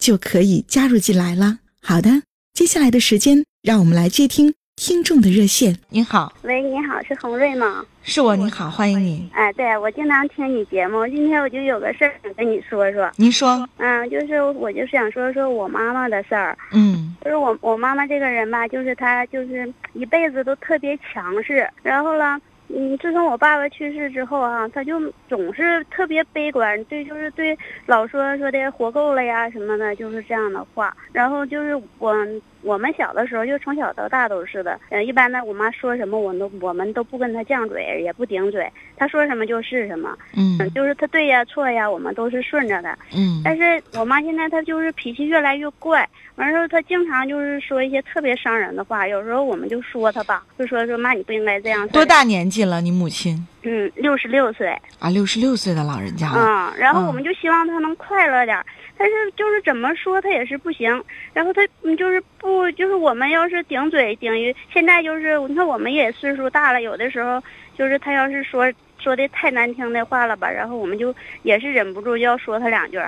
就可以加入进来了。好的，接下来的时间，让我们来接听听众的热线。您好，喂，你好，是洪瑞吗？是我，你好，欢迎你。哎，对，我经常听你节目，今天我就有个事儿想跟你说说。您说。嗯，就是我就是想说说我妈妈的事儿。嗯。就是我我妈妈这个人吧，就是她就是一辈子都特别强势，然后呢，嗯，自从我爸爸去世之后啊，他就总是特别悲观，对，就是对老说说的活够了呀什么的，就是这样的话。然后就是我。我们小的时候就从小到大都是的，嗯，一般的我妈说什么，我都我们都不跟她犟嘴，也不顶嘴，她说什么就是什么，嗯，就是她对呀错呀，我们都是顺着的，嗯。但是我妈现在她就是脾气越来越怪，完事后她经常就是说一些特别伤人的话，有时候我们就说她吧，就说说妈你不应该这样。多大年纪了？你母亲？嗯，六十六岁。啊，六十六岁的老人家了。嗯，然后我们就希望她能快乐点。但是就是怎么说他也是不行，然后他就是不就是我们要是顶嘴顶于现在就是你看我们也岁数大了，有的时候就是他要是说说的太难听的话了吧，然后我们就也是忍不住要说他两句，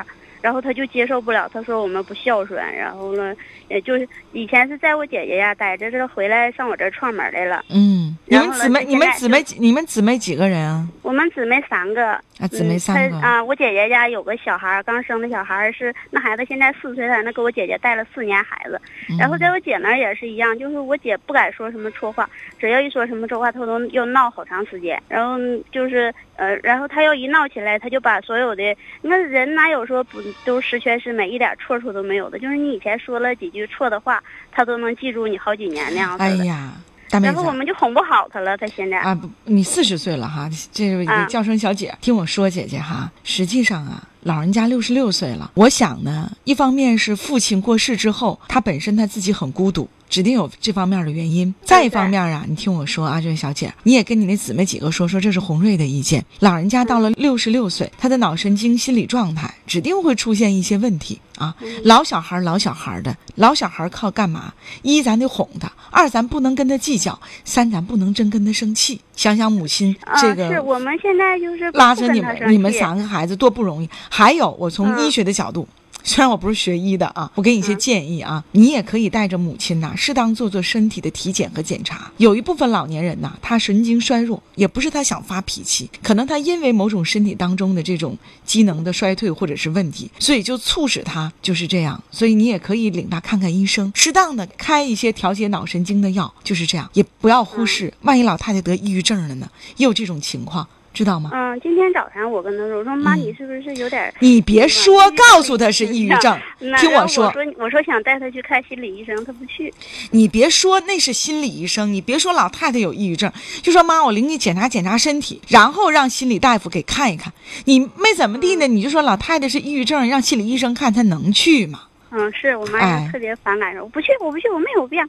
然后他就接受不了，他说我们不孝顺，然后呢，也就是以前是在我姐姐家待着，这回来上我这串门来了。嗯，你们姊妹你们姊妹你们姊妹几个人啊？我们姊妹三个。啊，姊妹三个啊！我姐姐家有个小孩，刚生的小孩是那孩子现在四岁了，那给我姐姐带了四年孩子。然后在我姐那儿也是一样，就是我姐不敢说什么错话，只要一说什么错话，她都要闹好长时间。然后就是呃，然后她要一闹起来，她就把所有的那人哪有说不都十全十美，一点错处都没有的？就是你以前说了几句错的话，他都能记住你好几年那样子。哎呀。然后我们就哄不好他了，他现在啊不，你四十岁了哈，这位叫声小姐，听我说姐姐哈，实际上啊，老人家六十六岁了，我想呢，一方面是父亲过世之后，他本身他自己很孤独。指定有这方面的原因。再一方面啊，你听我说啊，这位小姐，你也跟你那姊妹几个说说，这是洪瑞的意见。老人家到了六十六岁，他的脑神经、心理状态指定会出现一些问题啊。老小孩，老小孩的，老小孩靠干嘛？一咱得哄他，二咱不能跟他计较，三咱不能真跟他生气。想想母亲这个，是我们现在就是拉着你们，你们三个孩子多不容易。还有，我从医学的角度。虽然我不是学医的啊，我给你一些建议啊，你也可以带着母亲呐，适当做做身体的体检和检查。有一部分老年人呐，他神经衰弱，也不是他想发脾气，可能他因为某种身体当中的这种机能的衰退或者是问题，所以就促使他就是这样。所以你也可以领他看看医生，适当的开一些调节脑神经的药，就是这样，也不要忽视，万一老太太得抑郁症了呢？也有这种情况。知道吗？嗯，今天早上我跟他说，我说妈，你是不是有点？你别说，告诉他是抑郁症。听我说。我说，我说想带他去看心理医生，他不去。你别说那是心理医生，你别说老太太有抑郁症，就说妈，我领你检查检查身体，然后让心理大夫给看一看。你没怎么地呢，你就说老太太是抑郁症，让心理医生看，他能去吗？嗯，是我妈也特别反感，说我不去，我不去，我没有病。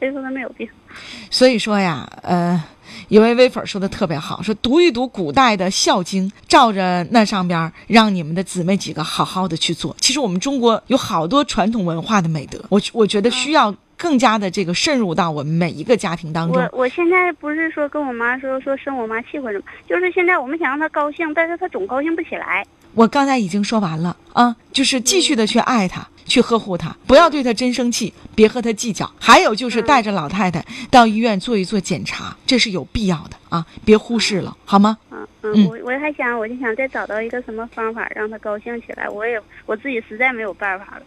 他就说他没有病。所以说呀，呃。有位微粉说的特别好，说读一读古代的《孝经》，照着那上边，让你们的姊妹几个好好的去做。其实我们中国有好多传统文化的美德，我我觉得需要更加的这个渗入到我们每一个家庭当中。我我现在不是说跟我妈说说生我妈气或者什么，就是现在我们想让她高兴，但是她总高兴不起来。我刚才已经说完了啊，就是继续的去爱他。去呵护他，不要对他真生气，别和他计较。还有就是带着老太太到医院做一做检查，这是有必要的啊，别忽视了，好吗？嗯嗯，我我还想，我就想再找到一个什么方法让他高兴起来。我也我自己实在没有办法了。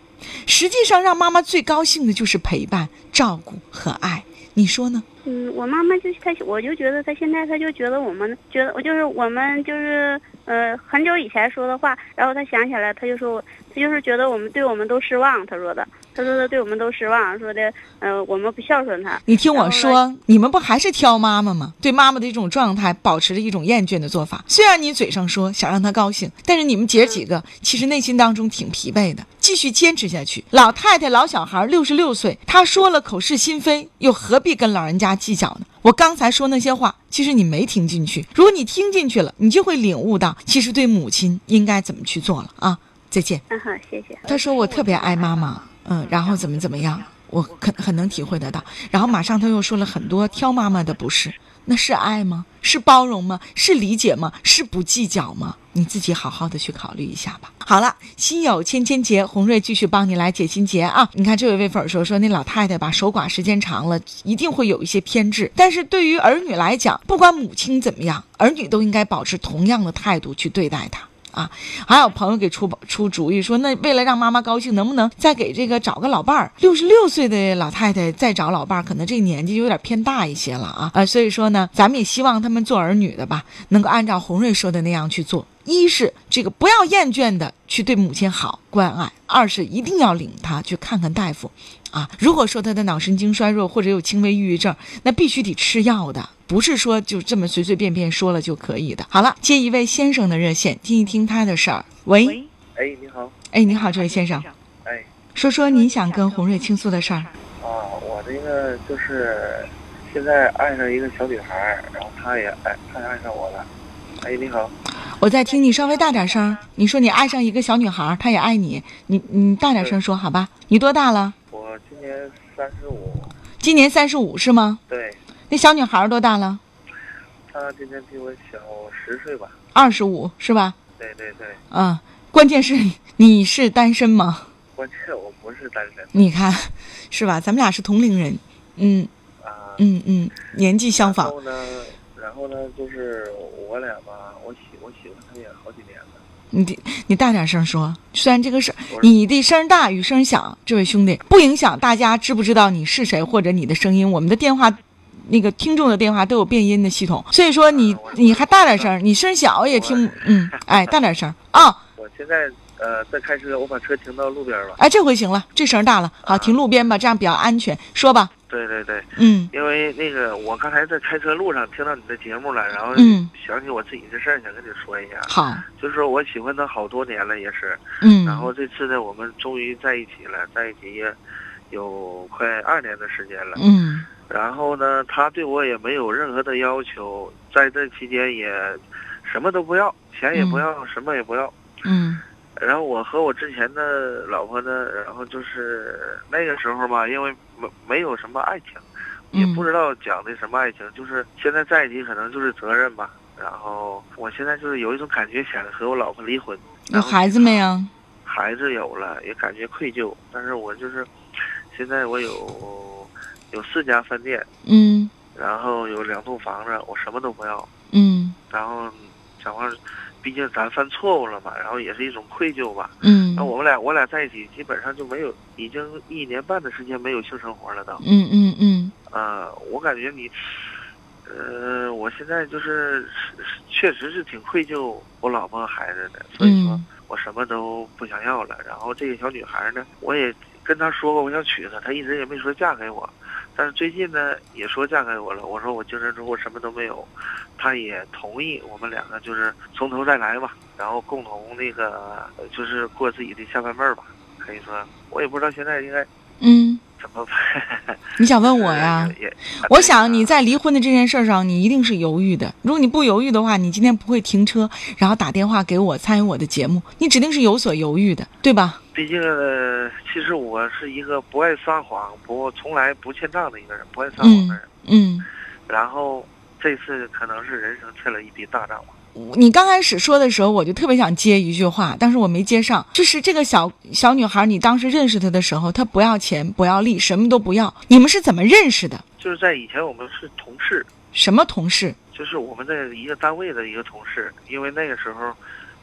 实际上，让妈妈最高兴的就是陪伴、照顾和爱。你说呢？嗯，我妈妈就她，我就觉得她现在，她就觉得我们觉得，我就是我们就是呃很久以前说的话，然后她想起来，她就说我，她就是觉得我们对我们都失望，他说的。他说他对我们都失望，说的，呃，我们不孝顺他。你听我说，你们不还是挑妈妈吗？对妈妈的一种状态，保持着一种厌倦的做法。虽然你嘴上说想让她高兴，但是你们姐几个其实内心当中挺疲惫的。继续坚持下去。老太太、老小孩六十六岁，她说了口是心非，又何必跟老人家计较呢？我刚才说那些话，其实你没听进去。如果你听进去了，你就会领悟到，其实对母亲应该怎么去做了啊！再见。嗯好，谢谢。他说我特别爱妈妈。嗯，然后怎么怎么样，我很很能体会得到。然后马上他又说了很多挑妈妈的不是，那是爱吗？是包容吗？是理解吗？是不计较吗？你自己好好的去考虑一下吧。好了，心有千千结，红瑞继续帮你来解心结啊！你看这位微粉说说那老太太吧，守寡时间长了，一定会有一些偏执。但是对于儿女来讲，不管母亲怎么样，儿女都应该保持同样的态度去对待她。啊，还有朋友给出出主意说，那为了让妈妈高兴，能不能再给这个找个老伴儿？六十六岁的老太太再找老伴儿，可能这年纪有点偏大一些了啊啊！所以说呢，咱们也希望他们做儿女的吧，能够按照洪瑞说的那样去做。一是这个不要厌倦的去对母亲好关爱，二是一定要领她去看看大夫，啊，如果说他的脑神经衰弱或者有轻微抑郁症，那必须得吃药的，不是说就这么随随便便说了就可以的。好了，接一位先生的热线，听一听他的事儿。喂，哎，你好，哎，你好，这位先生，哎，说说您想跟洪瑞倾诉的事儿。啊，我这个就是现在爱上一个小女孩，然后她也爱，她也爱上我了。哎，你好。我在听你，稍微大点声。你说你爱上一个小女孩，她也爱你，你你大点声说好吧？你多大了？年三十五。今年三十五是吗？对。那小女孩多大了？她今年比我小十岁吧。二十五是吧？对对对。嗯，关键是你是单身吗？关键我不是单身。你看，是吧？咱们俩是同龄人，嗯。啊。嗯嗯，年纪相仿。然后呢？然后呢？就是我俩吧。你得你大点声说，虽然这个事你的声大与声小，这位兄弟不影响大家知不知道你是谁或者你的声音。我们的电话，那个听众的电话都有变音的系统，所以说你你还大点声，你声小也听嗯，哎大点声啊。我现在呃在开车，我把车停到路边了。哎，这回行了，这声大了，好停路边吧，这样比较安全。说吧。对对对，嗯，因为那个我刚才在开车路上听到你的节目了，然后想起我自己的事儿，想跟你说一下。好，就是说我喜欢他好多年了，也是，嗯，然后这次呢，我们终于在一起了，在一起也有快二年的时间了，嗯，然后呢，他对我也没有任何的要求，在这期间也什么都不要，钱也不要，什么也不要，嗯。然后我和我之前的老婆呢，然后就是那个时候吧，因为没没有什么爱情，也不知道讲的什么爱情，就是现在在一起可能就是责任吧。然后我现在就是有一种感觉，想和我老婆离婚。有孩子没有？孩子有了，也感觉愧疚。但是我就是现在我有有四家饭店，嗯，然后有两栋房子，我什么都不要，嗯，然后讲话。毕竟咱犯错误了嘛，然后也是一种愧疚吧。嗯。那我们俩，我俩在一起基本上就没有，已经一年半的时间没有性生活了都。嗯嗯嗯。啊，我感觉你，呃，我现在就是确实是挺愧疚我老婆和孩子的，所以说我什么都不想要了。然后这个小女孩呢，我也跟她说过我想娶她，她一直也没说嫁给我。但是最近呢，也说嫁给我了。我说我精神出户什么都没有，他也同意我们两个就是从头再来吧，然后共同那个就是过自己的下半辈儿吧。可以说，我也不知道现在应该嗯怎么办。你想问我呀？我想你在离婚的这件事上，你一定是犹豫的。如果你不犹豫的话，你今天不会停车，然后打电话给我参与我的节目。你指定是有所犹豫的，对吧？毕竟，其实我是一个不爱撒谎、不从来不欠账的一个人，不爱撒谎的人。嗯。然后这次可能是人生欠了一笔大账吧。你刚开始说的时候，我就特别想接一句话，但是我没接上。就是这个小小女孩，你当时认识她的时候，她不要钱，不要利，什么都不要。你们是怎么认识的？就是在以前我们是同事。什么同事？就是我们在一个单位的一个同事，因为那个时候。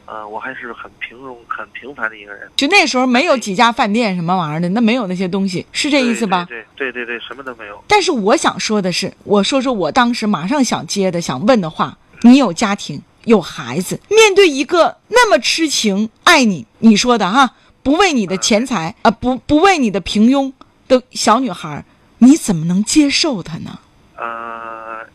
呃，我还是很平庸、很平凡的一个人。就那时候没有几家饭店什么玩意儿的，那没有那些东西，是这意思吧？对对对对，什么都没有。但是我想说的是，我说说我当时马上想接的、想问的话：你有家庭，有孩子，面对一个那么痴情爱你，你说的哈，不为你的钱财啊，不不为你的平庸的小女孩，你怎么能接受她呢？呃，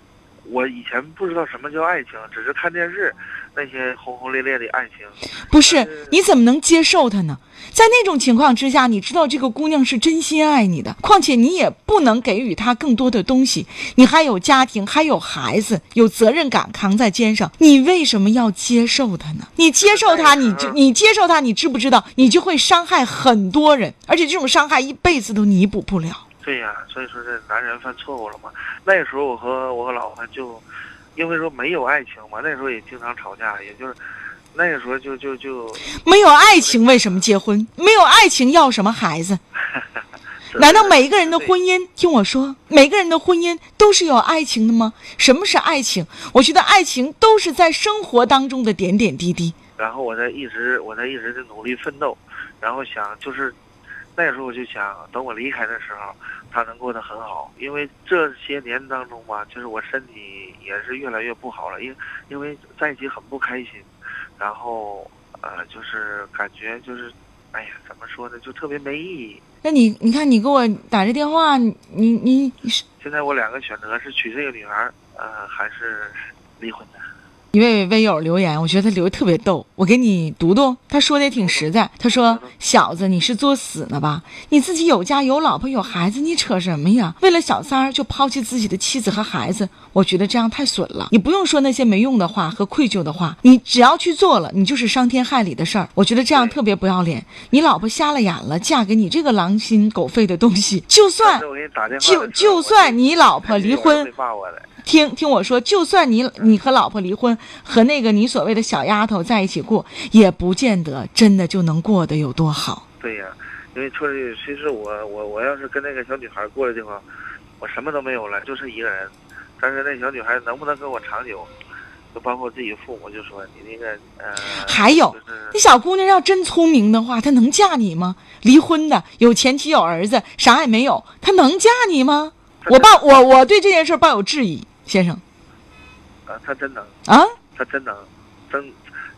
我以前不知道什么叫爱情，只是看电视那些轰轰烈烈的爱情。不是，你怎么能接受他呢？在那种情况之下，你知道这个姑娘是真心爱你的，况且你也不能给予她更多的东西，你还有家庭，还有孩子，有责任感扛在肩上，你为什么要接受她呢？你接受她，你就你接受她，你知不知道，你就会伤害很多人，而且这种伤害一辈子都弥补不了。对呀，所以说这男人犯错误了嘛。那个时候我和我和老婆就，因为说没有爱情嘛，那时候也经常吵架，也就是那个时候就就就没有爱情，为什么结婚？没有爱情要什么孩子？难道每一个人的婚姻，听我说，每个人的婚姻都是有爱情的吗？什么是爱情？我觉得爱情都是在生活当中的点点滴滴。然后我在一直我在一直在努力奋斗，然后想就是。那时候我就想，等我离开的时候，他能过得很好。因为这些年当中吧，就是我身体也是越来越不好了，因因为在一起很不开心，然后呃，就是感觉就是，哎呀，怎么说呢，就特别没意义。那你你看，你给我打这电话，你你现在我两个选择是娶这个女孩，呃，还是离婚的。一位微友留言，我觉得他留的特别逗，我给你读读。他说的也挺实在。他说：“小子，你是作死呢吧？你自己有家有老婆有孩子，你扯什么呀？为了小三儿就抛弃自己的妻子和孩子，我觉得这样太损了。你不用说那些没用的话和愧疚的话，你只要去做了，你就是伤天害理的事儿。我觉得这样特别不要脸。你老婆瞎了眼了，嫁给你这个狼心狗肺的东西，就算就就算你老婆离婚。”听听我说，就算你你和老婆离婚，和那个你所谓的小丫头在一起过，也不见得真的就能过得有多好。对呀，因为确实，其实我我我要是跟那个小女孩过的话，我什么都没有了，就是一个人。但是那小女孩能不能跟我长久，就包括自己父母就说你那个呃。还有，那小姑娘要真聪明的话，她能嫁你吗？离婚的，有前妻有儿子，啥也没有，她能嫁你吗？我抱我我对这件事抱有质疑。先生，啊，他真能啊，他真能，真，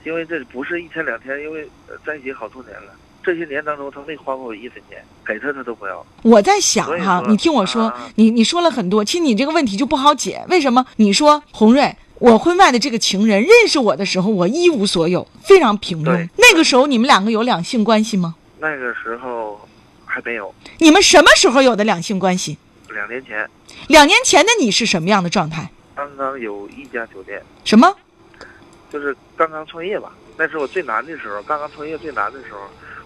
因为这不是一天两天，因为在一起好多年了，这些年当中他没花过我一分钱，给他他都不要。我在想哈，你听我说，你你说了很多，其实你这个问题就不好解，为什么？你说红瑞，我婚外的这个情人认识我的时候，我一无所有，非常平庸。那个时候你们两个有两性关系吗？那个时候还没有。你们什么时候有的两性关系？两年前。两年前的你是什么样的状态？刚刚有一家酒店。什么？就是刚刚创业吧。那是我最难的时候，刚刚创业最难的时候，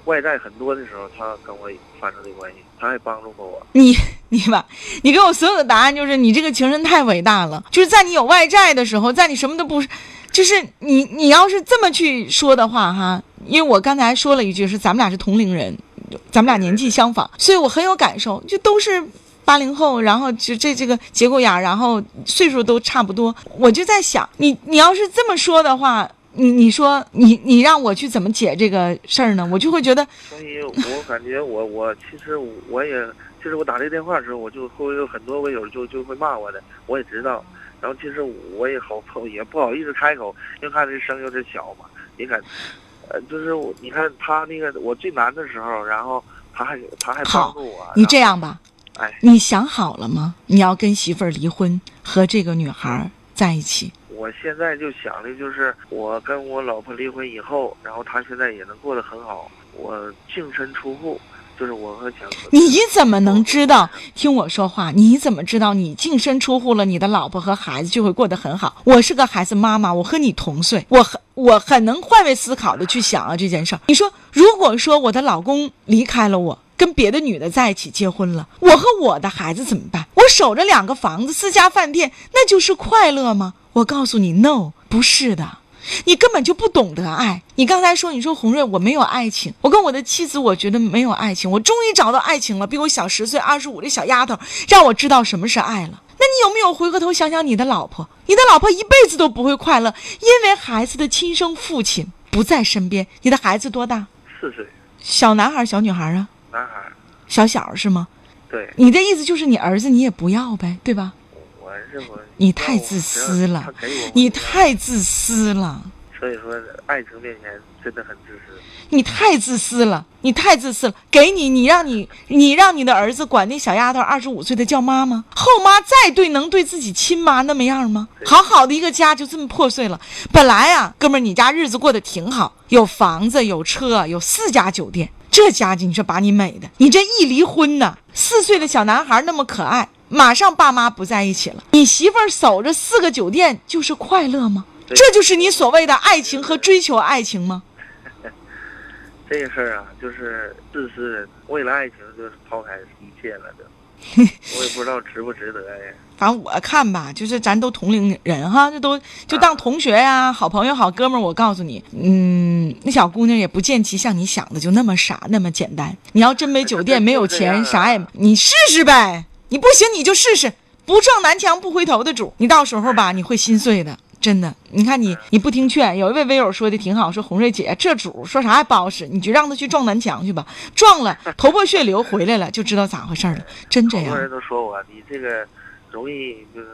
外债很多的时候，他跟我发生的关系，他还帮助过我。你 你吧，你给我所有的答案就是你这个情人太伟大了。就是在你有外债的时候，在你什么都不是，就是你你要是这么去说的话哈，因为我刚才说了一句是咱们俩是同龄人，咱们俩年纪相仿，所以我很有感受，就都是。八零后，然后就这这个节骨眼然后岁数都差不多，我就在想，你你要是这么说的话，你你说你你让我去怎么解这个事儿呢？我就会觉得，所以我感觉我我其实我也，其实我打这个电话的时候，我就会有很多微友就就会骂我的，我也知道，然后其实我也好也不好意思开口，因为看这声有点小嘛，你看，呃，就是你看他那个我最难的时候，然后他还他还帮助我，你这样吧。哎，你想好了吗？你要跟媳妇儿离婚，和这个女孩在一起。我现在就想的就是，我跟我老婆离婚以后，然后她现在也能过得很好。我净身出户，就是我和蒋。你怎么能知道？听我说话，你怎么知道你净身出户了，你的老婆和孩子就会过得很好？我是个孩子妈妈，我和你同岁，我很我很能换位思考的去想啊这件事儿。你说，如果说我的老公离开了我。跟别的女的在一起结婚了，我和我的孩子怎么办？我守着两个房子、四家饭店，那就是快乐吗？我告诉你，no，不是的，你根本就不懂得爱。你刚才说，你说红瑞，我没有爱情，我跟我的妻子，我觉得没有爱情，我终于找到爱情了，比我小十岁、二十五的小丫头，让我知道什么是爱了。那你有没有回过头想想你的老婆？你的老婆一辈子都不会快乐，因为孩子的亲生父亲。不在身边。你的孩子多大？四岁，小男孩、小女孩啊？男孩。小小是吗？对。你的意思就是你儿子你也不要呗，对吧？我儿子我。你太自私了，你太自私了。所以说，爱情面前真的很自私。你太自私了，你太自私了。给你，你让你，你让你的儿子管那小丫头二十五岁的叫妈吗？后妈再对，能对自己亲妈那么样吗？好好的一个家就这么破碎了。本来啊，哥们儿，你家日子过得挺好，有房子，有车，有四家酒店。这家境你说把你美的，你这一离婚呢，四岁的小男孩那么可爱，马上爸妈不在一起了。你媳妇儿守着四个酒店就是快乐吗？这就是你所谓的爱情和追求爱情吗？这个事儿啊，就是自私，为了爱情就抛开一切了，都。我也不知道值不值得呀。反正我看吧，就是咱都同龄人哈，这都就当同学呀，好朋友、好哥们儿。我告诉你，嗯，那小姑娘也不见其像你想的就那么傻那么简单。你要真没酒店、没有钱，啥也，你试试呗。你不行你就试试，不撞南墙不回头的主，你到时候吧，你会心碎的。真的，你看你，你不听劝。有一位微友说的挺好，说红瑞姐这主说啥也不好使，你就让他去撞南墙去吧，撞了 头破血流回来了，就知道咋回事了。真这样。很多人都说我，你这个容易就是，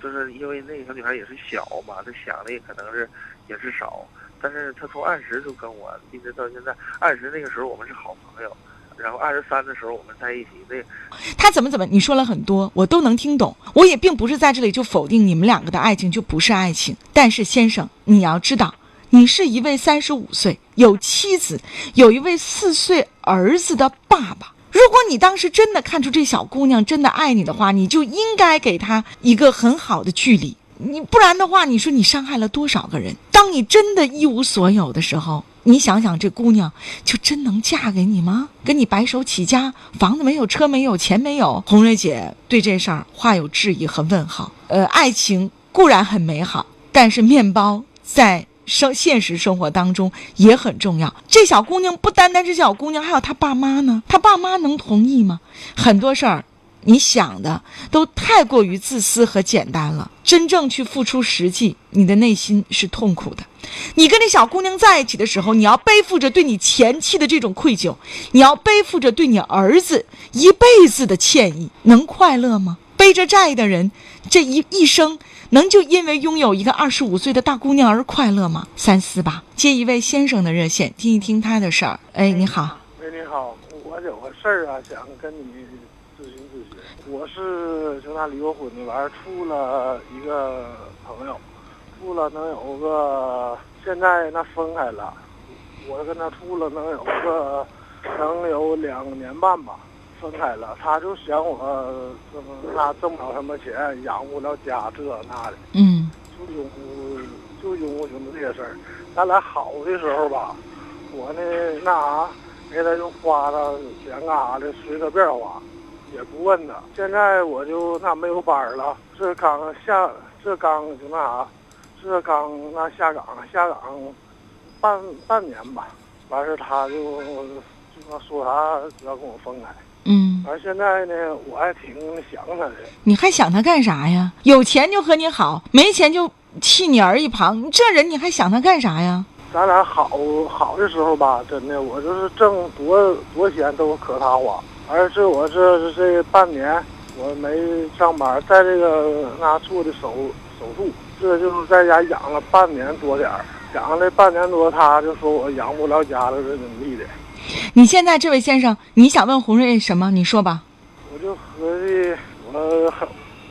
就是因为那个小女孩也是小嘛，她想的也可能是也是少，但是她从二十就跟我一直到现在，二十那个时候我们是好朋友。然后二十三的时候我们在一起，那 他怎么怎么？你说了很多，我都能听懂。我也并不是在这里就否定你们两个的爱情就不是爱情。但是先生，你要知道，你是一位三十五岁有妻子、有一位四岁儿子的爸爸。如果你当时真的看出这小姑娘真的爱你的话，你就应该给她一个很好的距离。你不然的话，你说你伤害了多少个人？当你真的一无所有的时候。你想想，这姑娘就真能嫁给你吗？跟你白手起家，房子没有，车没有，钱没有。红瑞姐对这事儿话有质疑和问号。呃，爱情固然很美好，但是面包在生现实生活当中也很重要。这小姑娘不单单是小姑娘，还有她爸妈呢。她爸妈能同意吗？很多事儿。你想的都太过于自私和简单了，真正去付出实际，你的内心是痛苦的。你跟那小姑娘在一起的时候，你要背负着对你前妻的这种愧疚，你要背负着对你儿子一辈子的歉意，能快乐吗？背着债的人，这一一生能就因为拥有一个二十五岁的大姑娘而快乐吗？三思吧。接一位先生的热线，听一听他的事儿。哎，你好。喂，你好，我有个事儿啊，想跟你。我是从他离过婚的，完儿处了一个朋友，处了能有个，现在那分开了，我跟他处了能有个，能有两年半吧，分开了，他就嫌我，那挣不了什么钱，养不了家，这那的，嗯，就拥就拥护兄弟这些事儿，咱俩好的时候吧，我呢那啥，给他就花了钱干啥的，随他便花。也不问他，现在我就那没有班了，这刚下，这刚就那啥，这刚那下岗，下岗半半年吧，完事他就就说啥要跟我分开，嗯，完现在呢，我还挺想他的。你还想他干啥呀？有钱就和你好，没钱就弃你而一旁，你这人你还想他干啥呀？咱俩好好的时候吧，真的，我就是挣多多钱都可他花。而是我这这半年我没上班，在这个那做的手手术，这就是在家养了半年多点儿，养了半年多，他就说我养不了家了，这怎么地的？你现在这位先生，你想问红瑞什么？你说吧。我就合计，我还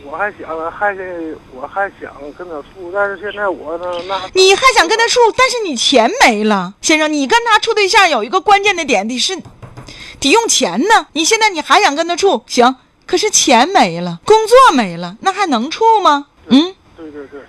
我还想还我还想跟他处，但是现在我呢那你还想跟他处，但是你钱没了，先生，你跟他处对象有一个关键的点得是。得用钱呢，你现在你还想跟他处？行，可是钱没了，工作没了，那还能处吗？嗯，对对对，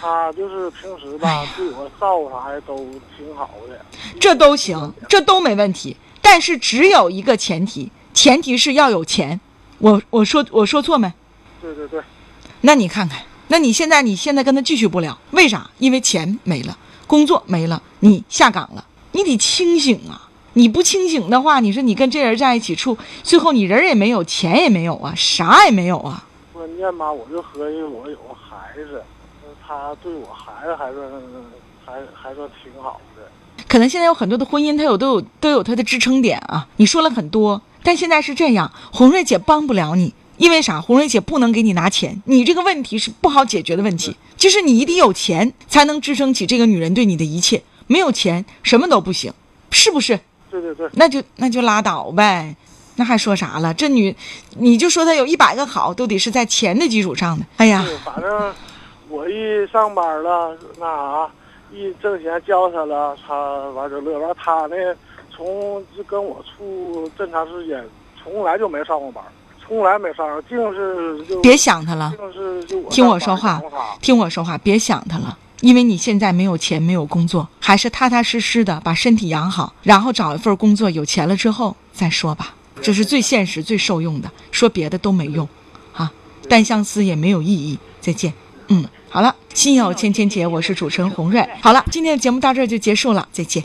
他就是平时吧，对我照顾啥的都挺好的，这都行，这都没问题。但是只有一个前提，前提是要有钱。我我说我说错没？对对对，那你看看，那你现在你现在跟他继续不了，为啥？因为钱没了，工作没了，你下岗了，你得清醒啊。你不清醒的话，你说你跟这人在一起处，最后你人也没有，钱也没有啊，啥也没有啊。关键吧，我就合计我有个孩子，他对我孩子还算还还算挺好的。可能现在有很多的婚姻，它有都有都有它的支撑点啊。你说了很多，但现在是这样，红瑞姐帮不了你，因为啥？红瑞姐不能给你拿钱，你这个问题是不好解决的问题，就是你一定有钱才能支撑起这个女人对你的一切，没有钱什么都不行，是不是？对对对，那就那就拉倒呗，那还说啥了？这女，你就说她有一百个好，都得是在钱的基础上的。哎呀，反正我一上班了，那啥，一挣钱叫她了，她完就乐。完她呢，从就跟我处这么长时间，从来就没上过班，从来没上过，净是就别想她了，净是就我听我说话听我说话，别想她了。因为你现在没有钱，没有工作，还是踏踏实实的把身体养好，然后找一份工作，有钱了之后再说吧。这是最现实、最受用的，说别的都没用，啊，单相思也没有意义。再见，嗯，好了，心有千千结，我是主持人洪瑞。好了，今天的节目到这儿就结束了，再见。